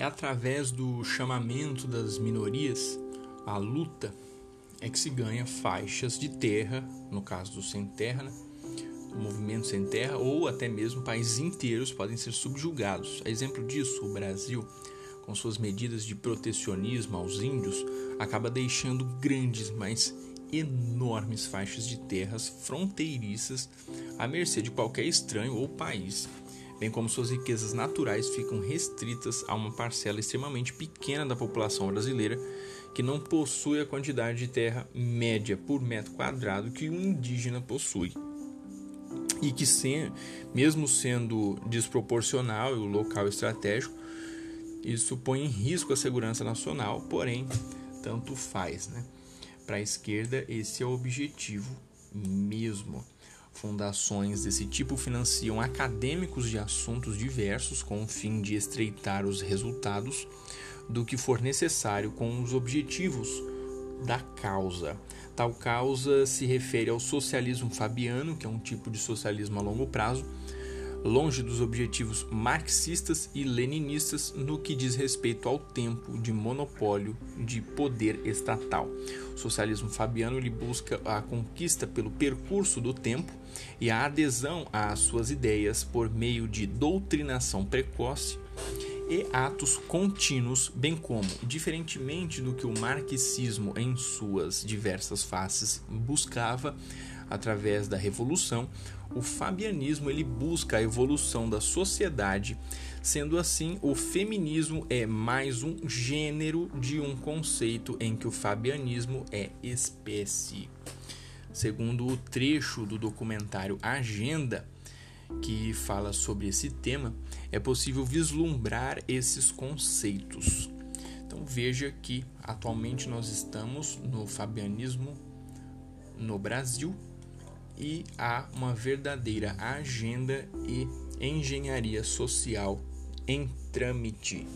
É através do chamamento das minorias, a luta, é que se ganha faixas de terra, no caso do sem terra, né? movimento sem terra, ou até mesmo países inteiros podem ser subjugados. A exemplo disso, o Brasil, com suas medidas de protecionismo aos índios, acaba deixando grandes, mas enormes faixas de terras fronteiriças à mercê de qualquer estranho ou país, bem como suas riquezas naturais ficam restritas a uma parcela extremamente pequena da população brasileira que não possui a quantidade de terra média por metro quadrado que um indígena possui. E que, sem, mesmo sendo desproporcional e o local estratégico, isso põe em risco a segurança nacional, porém, tanto faz. Né? Para a esquerda, esse é o objetivo mesmo. Fundações desse tipo financiam acadêmicos de assuntos diversos com o fim de estreitar os resultados do que for necessário com os objetivos da causa. Tal causa se refere ao socialismo fabiano, que é um tipo de socialismo a longo prazo, longe dos objetivos marxistas e leninistas no que diz respeito ao tempo de monopólio de poder estatal. O socialismo fabiano ele busca a conquista pelo percurso do tempo e a adesão às suas ideias por meio de doutrinação precoce e atos contínuos, bem como, diferentemente do que o marxismo em suas diversas faces buscava através da revolução, o fabianismo ele busca a evolução da sociedade, sendo assim o feminismo é mais um gênero de um conceito em que o fabianismo é espécie. Segundo o trecho do documentário Agenda, que fala sobre esse tema, é possível vislumbrar esses conceitos. Então veja que atualmente nós estamos no fabianismo no Brasil e há uma verdadeira agenda e engenharia social em trâmite.